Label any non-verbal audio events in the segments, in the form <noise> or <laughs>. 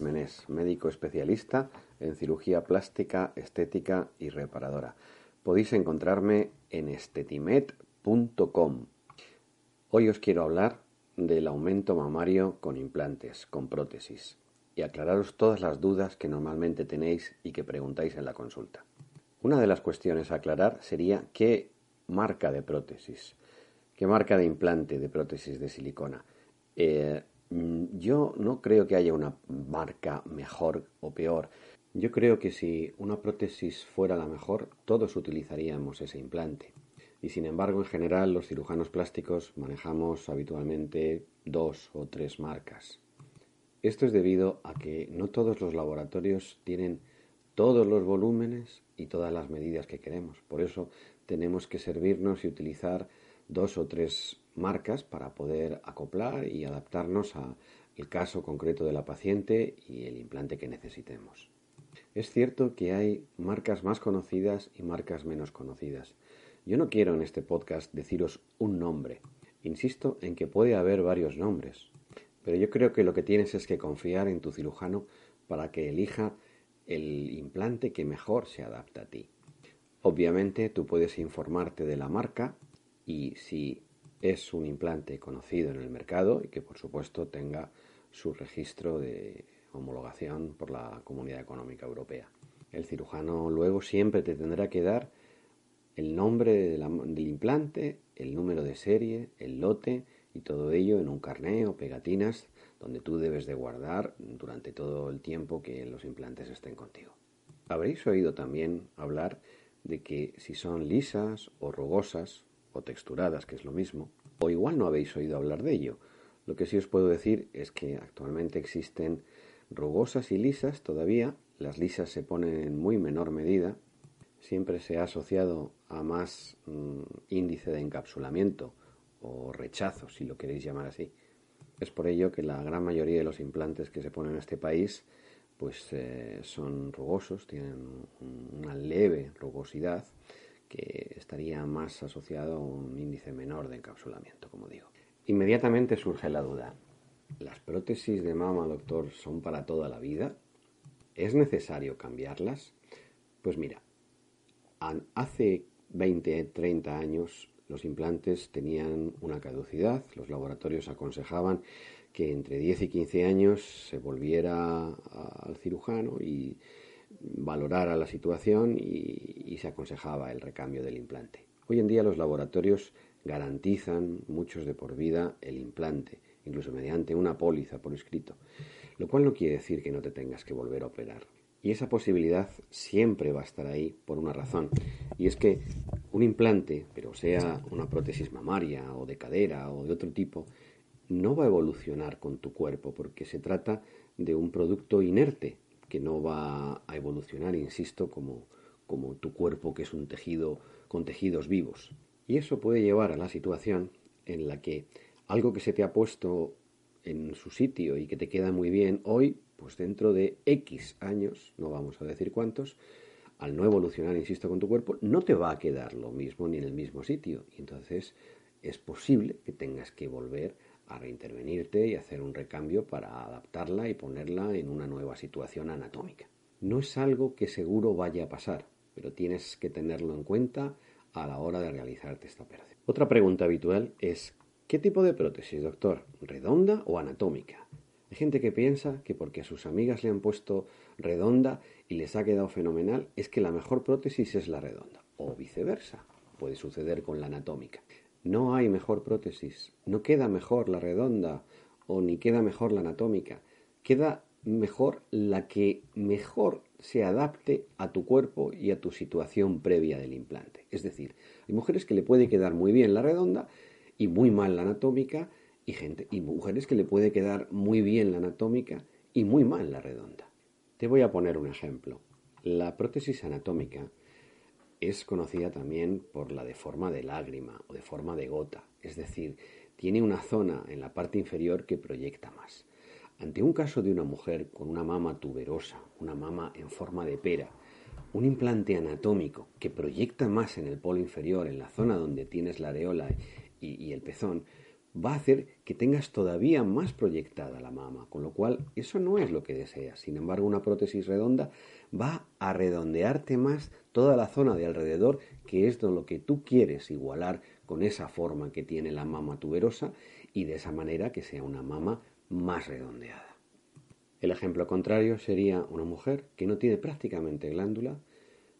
Menés, médico especialista en cirugía plástica, estética y reparadora. Podéis encontrarme en estetimet.com. Hoy os quiero hablar del aumento mamario con implantes, con prótesis, y aclararos todas las dudas que normalmente tenéis y que preguntáis en la consulta. Una de las cuestiones a aclarar sería qué marca de prótesis, qué marca de implante de prótesis de silicona. Eh, mm, yo no creo que haya una marca mejor o peor. Yo creo que si una prótesis fuera la mejor, todos utilizaríamos ese implante. Y sin embargo, en general, los cirujanos plásticos manejamos habitualmente dos o tres marcas. Esto es debido a que no todos los laboratorios tienen todos los volúmenes y todas las medidas que queremos. Por eso tenemos que servirnos y utilizar dos o tres marcas para poder acoplar y adaptarnos al caso concreto de la paciente y el implante que necesitemos. Es cierto que hay marcas más conocidas y marcas menos conocidas. Yo no quiero en este podcast deciros un nombre. Insisto en que puede haber varios nombres. Pero yo creo que lo que tienes es que confiar en tu cirujano para que elija el implante que mejor se adapta a ti. Obviamente tú puedes informarte de la marca y si es un implante conocido en el mercado y que por supuesto tenga su registro de homologación por la Comunidad Económica Europea. El cirujano luego siempre te tendrá que dar el nombre del implante, el número de serie, el lote y todo ello en un carné o pegatinas donde tú debes de guardar durante todo el tiempo que los implantes estén contigo. Habréis oído también hablar de que si son lisas o rugosas o texturadas, que es lo mismo, o igual no habéis oído hablar de ello. Lo que sí os puedo decir es que actualmente existen rugosas y lisas todavía. Las lisas se ponen en muy menor medida. Siempre se ha asociado a más mm, índice de encapsulamiento o rechazo, si lo queréis llamar así. Es por ello que la gran mayoría de los implantes que se ponen en este país pues eh, son rugosos, tienen una leve rugosidad que estaría más asociado a un índice menor de encapsulamiento, como digo. Inmediatamente surge la duda. ¿Las prótesis de mama, doctor, son para toda la vida? ¿Es necesario cambiarlas? Pues mira, hace 20, 30 años los implantes tenían una caducidad, los laboratorios aconsejaban que entre 10 y 15 años se volviera al cirujano y valorara la situación y, y se aconsejaba el recambio del implante. Hoy en día los laboratorios garantizan muchos de por vida el implante, incluso mediante una póliza por escrito, lo cual no quiere decir que no te tengas que volver a operar. Y esa posibilidad siempre va a estar ahí por una razón, y es que un implante, pero sea una prótesis mamaria o de cadera o de otro tipo, no va a evolucionar con tu cuerpo porque se trata de un producto inerte que no va a evolucionar, insisto, como, como tu cuerpo que es un tejido con tejidos vivos. Y eso puede llevar a la situación en la que algo que se te ha puesto en su sitio y que te queda muy bien hoy, pues dentro de X años, no vamos a decir cuántos, al no evolucionar, insisto, con tu cuerpo, no te va a quedar lo mismo ni en el mismo sitio. Y entonces es posible que tengas que volver a reintervenirte y hacer un recambio para adaptarla y ponerla en una nueva situación anatómica. No es algo que seguro vaya a pasar, pero tienes que tenerlo en cuenta a la hora de realizarte esta operación. Otra pregunta habitual es ¿qué tipo de prótesis, doctor? ¿Redonda o anatómica? Hay gente que piensa que porque a sus amigas le han puesto redonda y les ha quedado fenomenal, es que la mejor prótesis es la redonda. O viceversa. Puede suceder con la anatómica. No hay mejor prótesis. No queda mejor la redonda o ni queda mejor la anatómica. Queda mejor la que mejor se adapte a tu cuerpo y a tu situación previa del implante. Es decir, hay mujeres que le puede quedar muy bien la redonda y muy mal la anatómica y gente y mujeres que le puede quedar muy bien la anatómica y muy mal la redonda. Te voy a poner un ejemplo. La prótesis anatómica es conocida también por la de forma de lágrima o de forma de gota, es decir, tiene una zona en la parte inferior que proyecta más. Ante un caso de una mujer con una mama tuberosa, una mama en forma de pera, un implante anatómico que proyecta más en el polo inferior, en la zona donde tienes la areola y, el pezón, va a hacer que tengas todavía más proyectada la mama, con lo cual eso no es lo que deseas. Sin embargo, una prótesis redonda va a redondearte más toda la zona de alrededor, que es lo que tú quieres igualar con esa forma que tiene la mama tuberosa y de esa manera que sea una mama más redondeada. El ejemplo contrario sería una mujer que no tiene prácticamente glándula,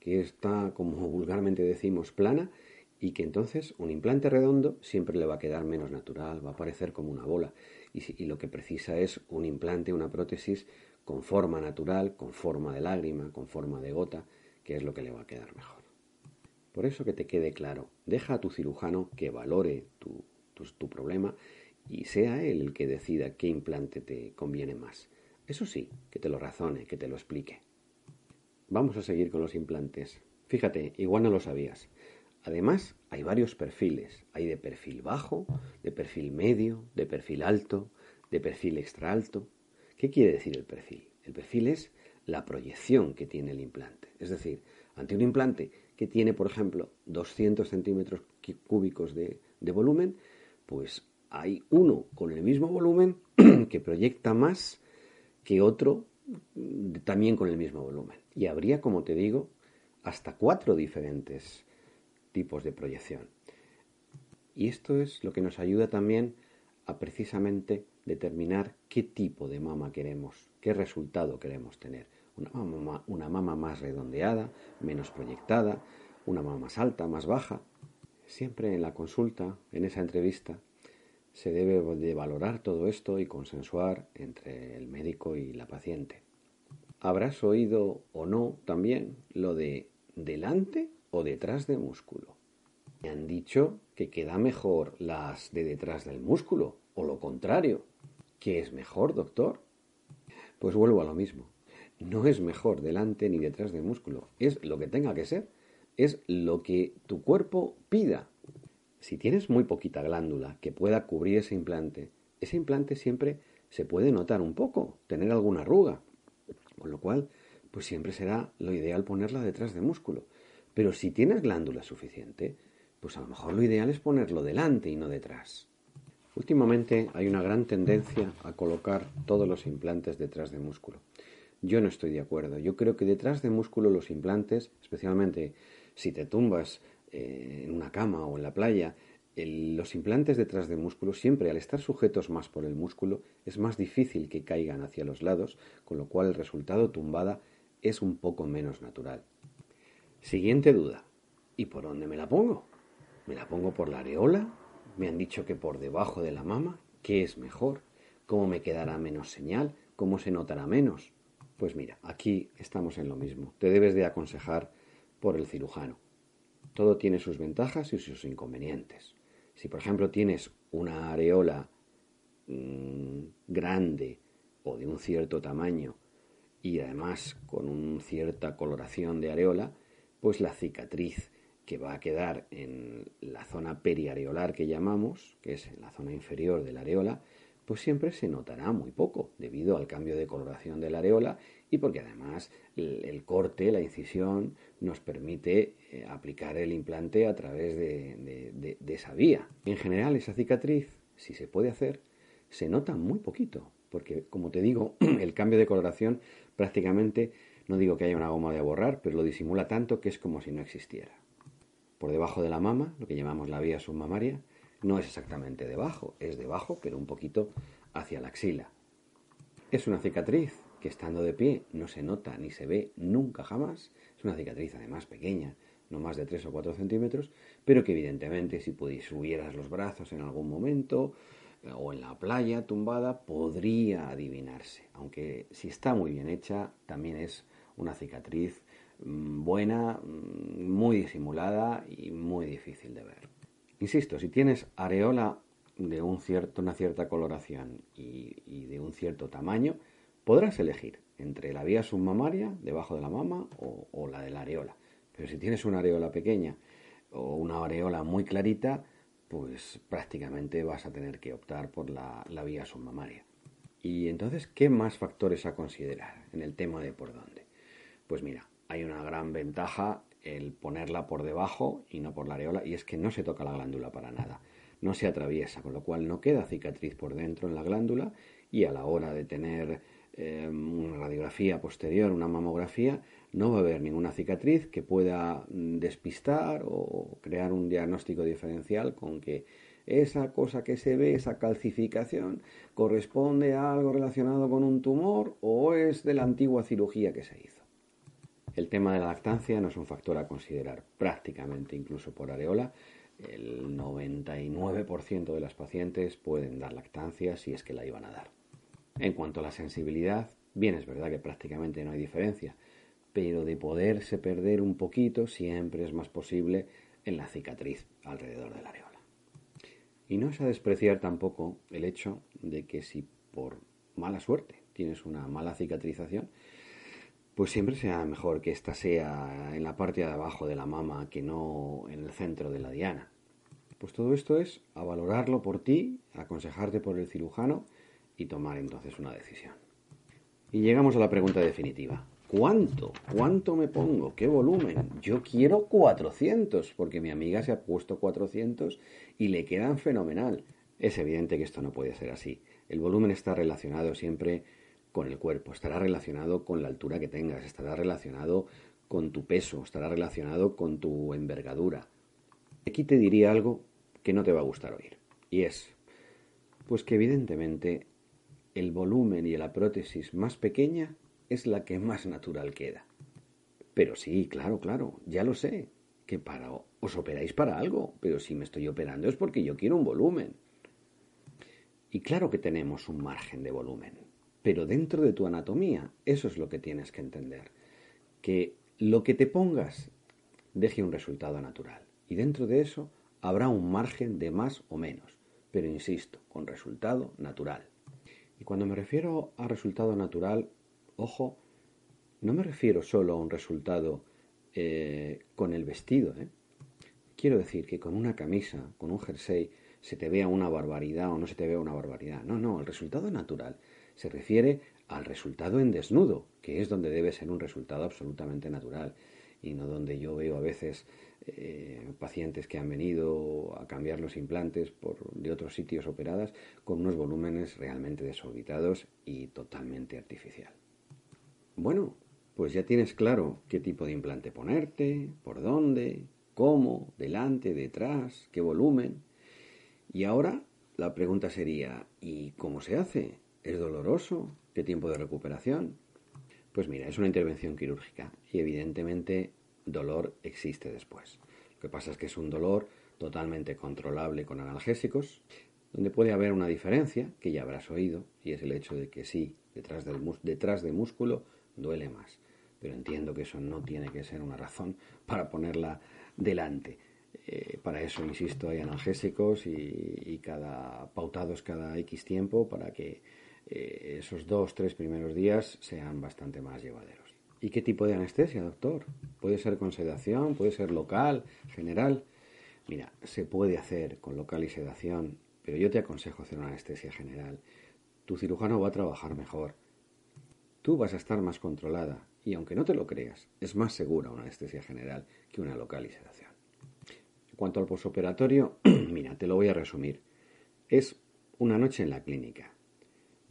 que está, como vulgarmente decimos, plana y que entonces un implante redondo siempre le va a quedar menos natural, va a parecer como una bola. Y, lo que precisa es un implante, una prótesis con forma natural, con forma de lágrima, con forma de gota, que es lo que le va a quedar mejor. Por eso que te quede claro, deja a tu cirujano que valore tu, tu problema y sea él el que decida qué implante te conviene más. Eso sí, que te lo razone, que te lo explique. Vamos a seguir con los implantes. Fíjate, igual no lo sabías. Además, hay varios perfiles. Hay de perfil bajo, de perfil medio, de perfil alto, de perfil extra alto. ¿Qué quiere decir el perfil? El perfil es la proyección que tiene el implante. Es decir, ante un implante que tiene, por ejemplo, 200 centímetros cúbicos de, de volumen, pues hay uno con el mismo volumen <clears throat> que proyecta más que otro también con el mismo volumen. Y habría, como te digo, hasta cuatro diferentes tipos de proyección. Y esto es lo que nos ayuda también a precisamente determinar qué tipo de mama queremos, qué resultado queremos tener. Una mama, una mama más redondeada, menos proyectada, una mama más alta, más baja. Siempre en la consulta, en esa entrevista, se debe de valorar todo esto y consensuar entre el médico y la paciente. Habrás oído o no también lo de delante o detrás del músculo. Me han dicho que queda mejor las de detrás del músculo, o lo contrario. ¿Qué es mejor, doctor? Pues vuelvo a lo mismo. No es mejor delante ni detrás del músculo. Es lo que tenga que ser. Es lo que tu cuerpo pida. Si tienes muy poquita glándula que pueda cubrir ese implante, ese implante siempre se puede notar un poco, tener alguna arruga. Con lo cual, pues siempre será lo ideal ponerla detrás del músculo. Pero si tienes glándula suficiente, pues a lo mejor lo ideal es ponerlo delante y no detrás. Últimamente hay una gran tendencia a colocar todos los implantes detrás de músculo. Yo no estoy de acuerdo. Yo creo que detrás de músculo los implantes, especialmente si te tumbas eh, en una cama o en la playa, los implantes detrás de músculo siempre, al estar sujetos más por el músculo, es más difícil que caigan hacia los lados, con lo cual el resultado tumbada es un poco menos natural. Siguiente duda. ¿Y por dónde me la pongo? ¿Me la pongo por la areola? Me han dicho que por debajo de la mama. ¿Qué es mejor? ¿Cómo me quedará menos señal? ¿Cómo se notará menos? Pues mira, aquí estamos en lo mismo. Te debes de aconsejar por el cirujano. Todo tiene sus ventajas y sus inconvenientes. Si por ejemplo tienes una areola mm, grande o de un cierto tamaño y además con una cierta coloración de areola, pues la cicatriz que va a quedar en la zona periareolar que llamamos, que es en la zona inferior de la areola, pues siempre se notará muy poco debido al cambio de coloración de la areola y porque además el, corte, la incisión, nos permite eh, aplicar el implante a través de, de esa vía. En general, esa cicatriz, si se puede hacer, se nota muy poquito, porque como te digo, <clears throat> el cambio de coloración prácticamente no digo que haya una goma de borrar, pero lo disimula tanto que es como si no existiera. Por debajo de la mama, lo que llamamos la vía submamaria, no es exactamente debajo, es debajo, pero un poquito hacia la axila. Es una cicatriz que estando de pie no se nota ni se ve nunca jamás. Es una cicatriz además pequeña, no más de 3 o 4 centímetros, pero que evidentemente si subieras los brazos en algún momento, o en la playa tumbada podría adivinarse, aunque si está muy bien hecha también es una cicatriz mm, buena, mm, muy disimulada y muy difícil de ver. Insisto, si tienes areola de un cierto, una cierta coloración y, de un cierto tamaño, podrás elegir entre la vía submamaria, debajo de la mama, o, la de la areola. Pero si tienes una areola pequeña o una areola muy clarita, pues prácticamente vas a tener que optar por la, la vía submamaria. Y entonces, ¿qué más factores a considerar en el tema de por dónde? Pues mira, hay una gran ventaja el ponerla por debajo y no por la areola, y es que no se toca la glándula para nada no se atraviesa, con lo cual no queda cicatriz por dentro en la glándula y a la hora de tener em, una radiografía posterior, una mamografía, no va a haber ninguna cicatriz que pueda mm, despistar o crear un diagnóstico diferencial con que esa cosa que se ve, esa calcificación, corresponde a algo relacionado con un tumor o es de la antigua cirugía que se hizo. El tema de la lactancia no es un factor a considerar prácticamente incluso por areola, el 99% de las pacientes pueden dar lactancia si es que la iban a dar. En cuanto a la sensibilidad, bien es verdad que prácticamente no hay diferencia, pero de poderse perder un poquito siempre es más posible en la cicatriz alrededor de la areola. Y no es a despreciar tampoco el hecho de que si por mala suerte tienes una mala cicatrización, pues siempre sea mejor que ésta sea en la parte de abajo de la mama que no en el centro de la diana. Pues todo esto es a valorarlo por ti, aconsejarte por el cirujano y tomar entonces una decisión. Y llegamos a la pregunta definitiva. ¿Cuánto? ¿Cuánto me pongo? ¿Qué volumen? Yo quiero 400, porque mi amiga se ha puesto 400 y le quedan fenomenal. Es evidente que esto no puede ser así. El volumen está relacionado siempre con el cuerpo, estará relacionado con la altura que tengas, estará relacionado con tu peso, estará relacionado con tu envergadura. Aquí te diría algo que no te va a gustar oír. Y es, pues que evidentemente el volumen y la prótesis más pequeña es la que más natural queda. Pero sí, claro, claro, ya lo sé, que para os operáis para algo, pero si me estoy operando es porque yo quiero un volumen. Y claro que tenemos un margen de volumen, pero dentro de tu anatomía eso es lo que tienes que entender, que lo que te pongas deje un resultado natural. Y dentro de eso habrá un margen de más o menos, pero insisto, con resultado natural. Y cuando me refiero a resultado natural, ojo, no me refiero solo a un resultado eh, con el vestido. ¿eh? Quiero decir que con una camisa, con un jersey, se te vea una barbaridad o no se te vea una barbaridad. No, no, el resultado natural se refiere al resultado en desnudo, que es donde debe ser un resultado absolutamente natural y no donde yo veo a veces eh, pacientes que han venido a cambiar los implantes por, de otros sitios operadas con unos volúmenes realmente desorbitados y totalmente artificial. Bueno, pues ya tienes claro qué tipo de implante ponerte, por dónde, cómo, delante, detrás, qué volumen. Y ahora la pregunta sería, ¿y cómo se hace? ¿Es doloroso? ¿Qué tiempo de recuperación? Pues mira, es una intervención quirúrgica y evidentemente dolor existe después. Lo que pasa es que es un dolor totalmente controlable con analgésicos, donde puede haber una diferencia que ya habrás oído y es el hecho de que sí, detrás del, detrás del músculo duele más. Pero entiendo que eso no tiene que ser una razón para ponerla delante. Eh, para eso, insisto, hay analgésicos y, cada pautados cada X tiempo para que eh, esos dos, tres primeros días sean bastante más llevaderos. ¿Y qué tipo de anestesia, doctor? ¿Puede ser con sedación? ¿Puede ser local, general? Mira, se puede hacer con local y sedación, pero yo te aconsejo hacer una anestesia general. Tu cirujano va a trabajar mejor. Tú vas a estar más controlada y aunque no te lo creas, es más segura una anestesia general que una local y sedación. En cuanto al posoperatorio, <clears throat> mira, te lo voy a resumir. Es una noche en la clínica.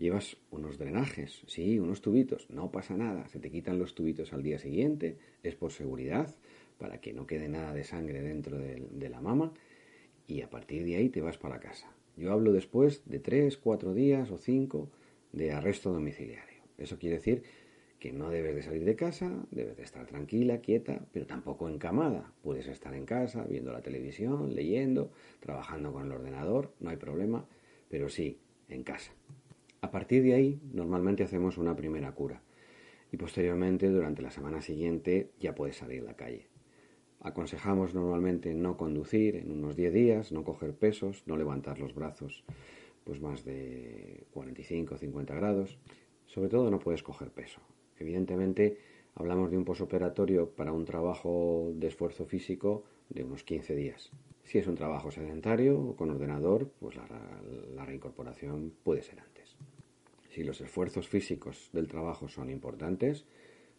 Llevas unos drenajes, sí, unos tubitos, no pasa nada, se te quitan los tubitos al día siguiente, es por seguridad, para que no quede nada de sangre dentro de, la mama, y a partir de ahí te vas para casa. Yo hablo después de tres, cuatro días o cinco de arresto domiciliario. Eso quiere decir que no debes de salir de casa, debes de estar tranquila, quieta, pero tampoco encamada. Puedes estar en casa, viendo la televisión, leyendo, trabajando con el ordenador, no hay problema, pero sí en casa. A partir de ahí, normalmente hacemos una primera cura y posteriormente, durante la semana siguiente, ya puedes salir a la calle. Aconsejamos normalmente no conducir en unos 10 días, no coger pesos, no levantar los brazos pues más de 45 o 50 grados. Sobre todo no puedes coger peso. Evidentemente hablamos de un posoperatorio para un trabajo de esfuerzo físico de unos 15 días. Si es un trabajo sedentario o con ordenador, pues la, la reincorporación puede ser antes. Si los esfuerzos físicos del trabajo son importantes,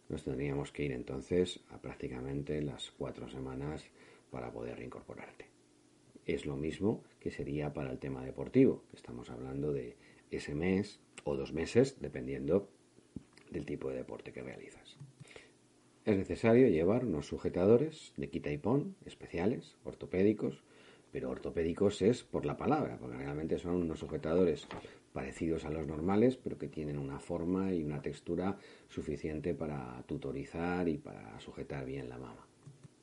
nos tendríamos que ir entonces a prácticamente las cuatro semanas para poder reincorporarte. Es lo mismo que sería para el tema deportivo, que estamos hablando de ese mes o dos meses, dependiendo del tipo de deporte que realizas. Es necesario llevar unos sujetadores de quita y pon especiales, ortopédicos, pero ortopédicos es por la palabra, porque realmente son unos sujetadores parecidos a los normales, pero que tienen una forma y una textura suficiente para tutorizar y para sujetar bien la mama.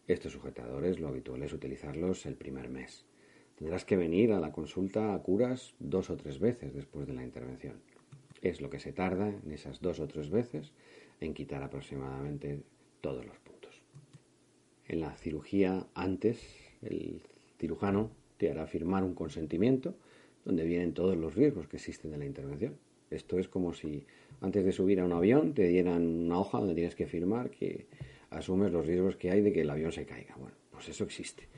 Estos sujetadores lo habitual es utilizarlos el primer mes. Tendrás que venir a la consulta a curas dos o tres veces después de la intervención. Es lo que se tarda en esas dos o tres veces en quitar aproximadamente todos los puntos. En la cirugía antes, el cirujano te hará firmar un consentimiento donde vienen todos los riesgos que existen de la intervención. Esto es como si antes de subir a un avión te dieran una hoja donde tienes que firmar que asumes los riesgos que hay de que el avión se caiga. Bueno, pues eso existe.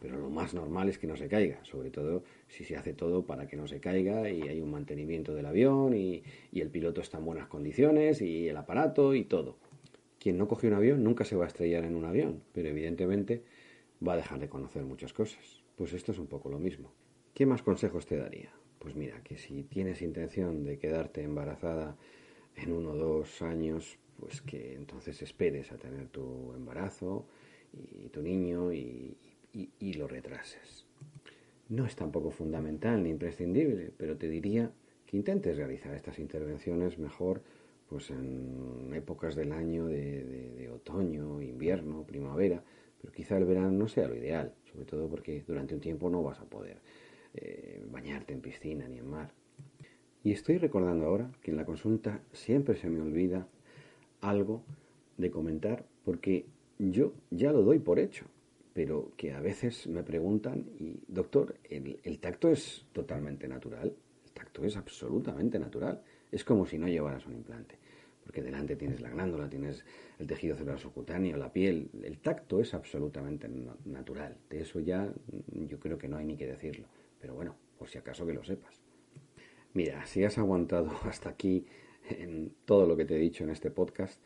Pero lo más normal es que no se caiga, sobre todo si se hace todo para que no se caiga y hay un mantenimiento del avión y, y el piloto está en buenas condiciones y el aparato y todo. Quien no coge un avión nunca se va a estrellar en un avión, pero evidentemente va a dejar de conocer muchas cosas. Pues esto es un poco lo mismo. ¿Qué más consejos te daría? Pues mira, que si tienes intención de quedarte embarazada en uno o dos años, pues que entonces esperes a tener tu embarazo y tu niño y, lo retrases. No es tampoco fundamental ni imprescindible, pero te diría que intentes realizar estas intervenciones mejor pues en épocas del año de, otoño, invierno, primavera, pero quizá el verano no sea lo ideal, sobre todo porque durante un tiempo no vas a poder eh, bañarte en piscina ni en mar. Y estoy recordando ahora que en la consulta siempre se me olvida algo de comentar porque yo ya lo doy por hecho, pero que a veces me preguntan, y doctor, ¿el, el tacto es totalmente natural? El tacto es absolutamente natural. Es como si no llevaras un implante porque delante tienes la glándula, tienes el tejido celular subcutáneo, la piel. El tacto es absolutamente natural. De eso ya yo creo que no hay ni que decirlo. Pero bueno, por si acaso que lo sepas. Mira, si has aguantado <laughs> hasta aquí en todo lo que te he dicho en este podcast,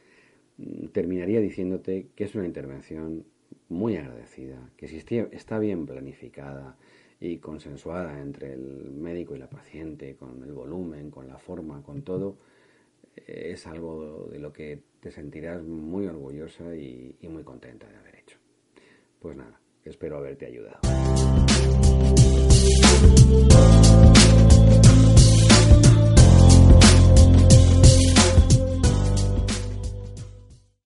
mm, terminaría diciéndote que es una intervención muy agradecida, que si está bien planificada y consensuada entre el médico y la paciente, con el volumen, con la forma, con todo, es algo de lo que te sentirás muy orgullosa y, muy contenta de haber hecho. Pues nada, espero haberte ayudado.